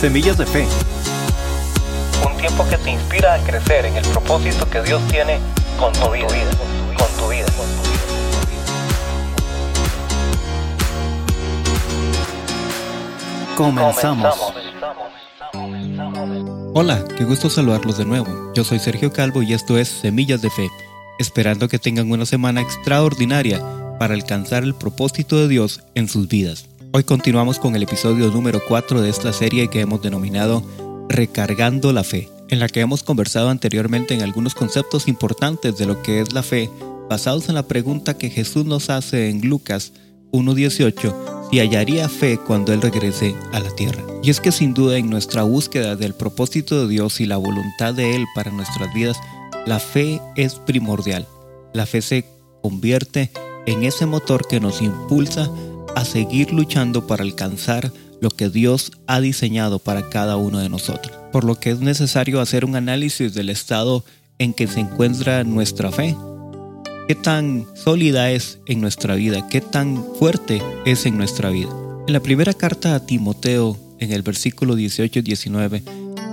Semillas de Fe. Un tiempo que te inspira a crecer en el propósito que Dios tiene con tu vida. Con tu vida. Comenzamos. Hola, qué gusto saludarlos de nuevo. Yo soy Sergio Calvo y esto es Semillas de Fe, esperando que tengan una semana extraordinaria para alcanzar el propósito de Dios en sus vidas. Hoy continuamos con el episodio número 4 de esta serie que hemos denominado Recargando la Fe, en la que hemos conversado anteriormente en algunos conceptos importantes de lo que es la fe, basados en la pregunta que Jesús nos hace en Lucas 1.18, si hallaría fe cuando Él regrese a la tierra. Y es que sin duda en nuestra búsqueda del propósito de Dios y la voluntad de Él para nuestras vidas, la fe es primordial. La fe se convierte en ese motor que nos impulsa a seguir luchando para alcanzar lo que Dios ha diseñado para cada uno de nosotros. Por lo que es necesario hacer un análisis del estado en que se encuentra nuestra fe. ¿Qué tan sólida es en nuestra vida? ¿Qué tan fuerte es en nuestra vida? En la primera carta a Timoteo, en el versículo 18 y 19,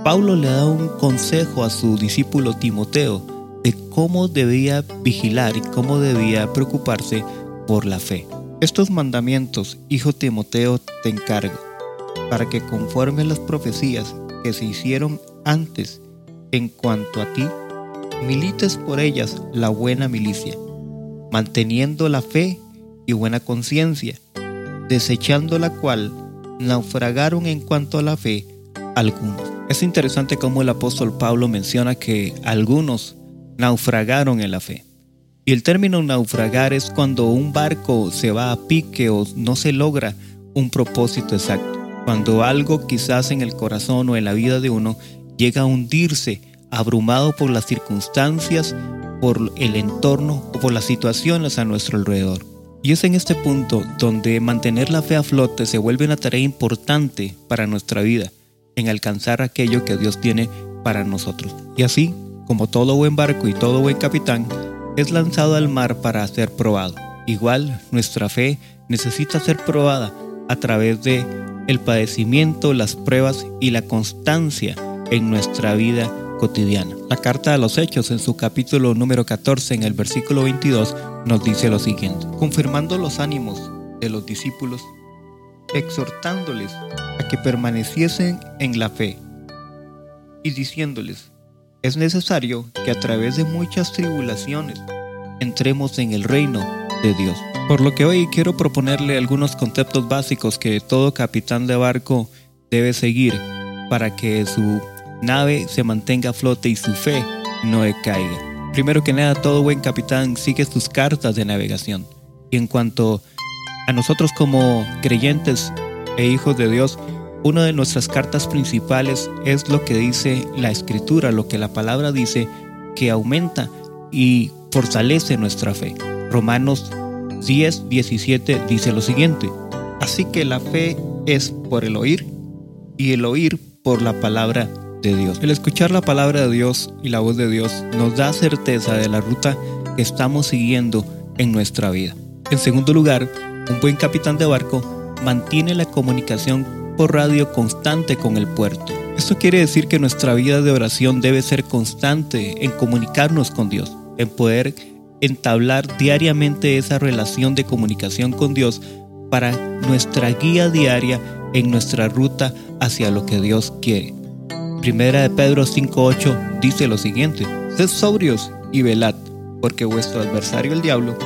Pablo le da un consejo a su discípulo Timoteo de cómo debía vigilar y cómo debía preocuparse por la fe. Estos mandamientos, hijo Timoteo, te encargo, para que conforme las profecías que se hicieron antes en cuanto a ti, milites por ellas la buena milicia, manteniendo la fe y buena conciencia, desechando la cual naufragaron en cuanto a la fe algunos. Es interesante cómo el apóstol Pablo menciona que algunos naufragaron en la fe. Y el término naufragar es cuando un barco se va a pique o no se logra un propósito exacto. Cuando algo quizás en el corazón o en la vida de uno llega a hundirse, abrumado por las circunstancias, por el entorno o por las situaciones a nuestro alrededor. Y es en este punto donde mantener la fe a flote se vuelve una tarea importante para nuestra vida, en alcanzar aquello que Dios tiene para nosotros. Y así, como todo buen barco y todo buen capitán, es lanzado al mar para ser probado. Igual, nuestra fe necesita ser probada a través de el padecimiento, las pruebas y la constancia en nuestra vida cotidiana. La carta de los Hechos en su capítulo número 14 en el versículo 22 nos dice lo siguiente, confirmando los ánimos de los discípulos, exhortándoles a que permaneciesen en la fe y diciéndoles, es necesario que a través de muchas tribulaciones entremos en el reino de Dios. Por lo que hoy quiero proponerle algunos conceptos básicos que todo capitán de barco debe seguir para que su nave se mantenga a flote y su fe no decaiga. Primero que nada, todo buen capitán sigue sus cartas de navegación. Y en cuanto a nosotros como creyentes e hijos de Dios, una de nuestras cartas principales es lo que dice la escritura, lo que la palabra dice, que aumenta y fortalece nuestra fe. Romanos 10, 17 dice lo siguiente, así que la fe es por el oír y el oír por la palabra de Dios. El escuchar la palabra de Dios y la voz de Dios nos da certeza de la ruta que estamos siguiendo en nuestra vida. En segundo lugar, un buen capitán de barco mantiene la comunicación radio constante con el puerto. Esto quiere decir que nuestra vida de oración debe ser constante en comunicarnos con Dios, en poder entablar diariamente esa relación de comunicación con Dios para nuestra guía diaria en nuestra ruta hacia lo que Dios quiere. Primera de Pedro 5.8 dice lo siguiente, sed sobrios y velad, porque vuestro adversario el diablo,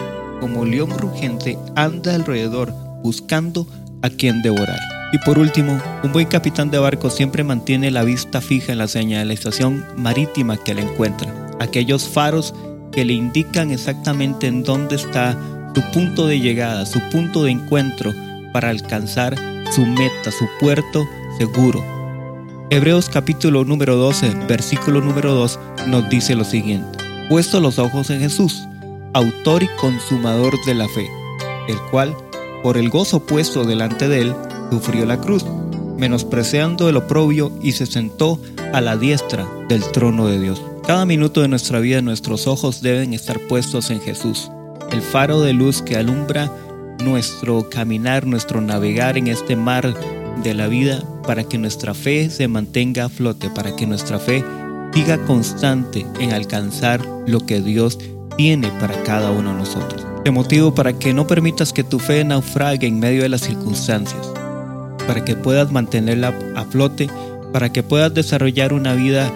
como león rugente, anda alrededor buscando a quien devorar. Y por último, un buen capitán de barco siempre mantiene la vista fija en la señalización marítima que le encuentra, aquellos faros que le indican exactamente en dónde está su punto de llegada, su punto de encuentro para alcanzar su meta, su puerto seguro. Hebreos capítulo número 12, versículo número 2 nos dice lo siguiente, puesto los ojos en Jesús, autor y consumador de la fe, el cual, por el gozo puesto delante de él, sufrió la cruz, menospreciando el oprobio y se sentó a la diestra del trono de Dios. Cada minuto de nuestra vida nuestros ojos deben estar puestos en Jesús, el faro de luz que alumbra nuestro caminar, nuestro navegar en este mar de la vida para que nuestra fe se mantenga a flote, para que nuestra fe siga constante en alcanzar lo que Dios tiene para cada uno de nosotros. Te motivo para que no permitas que tu fe naufrague en medio de las circunstancias, para que puedas mantenerla a flote, para que puedas desarrollar una vida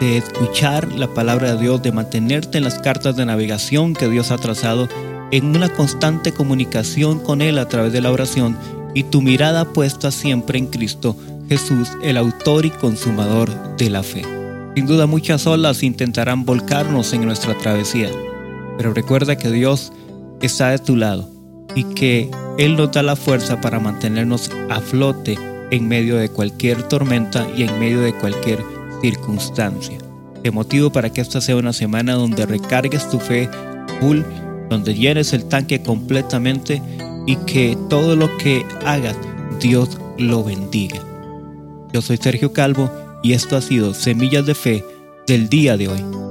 de escuchar la palabra de Dios, de mantenerte en las cartas de navegación que Dios ha trazado, en una constante comunicación con Él a través de la oración y tu mirada puesta siempre en Cristo Jesús, el autor y consumador de la fe. Sin duda muchas olas intentarán volcarnos en nuestra travesía, pero recuerda que Dios está de tu lado y que Él nos da la fuerza para mantenernos a flote en medio de cualquier tormenta y en medio de cualquier circunstancia. Te motivo para que esta sea una semana donde recargues tu fe full, donde llenes el tanque completamente y que todo lo que hagas Dios lo bendiga. Yo soy Sergio Calvo y esto ha sido Semillas de Fe del día de hoy.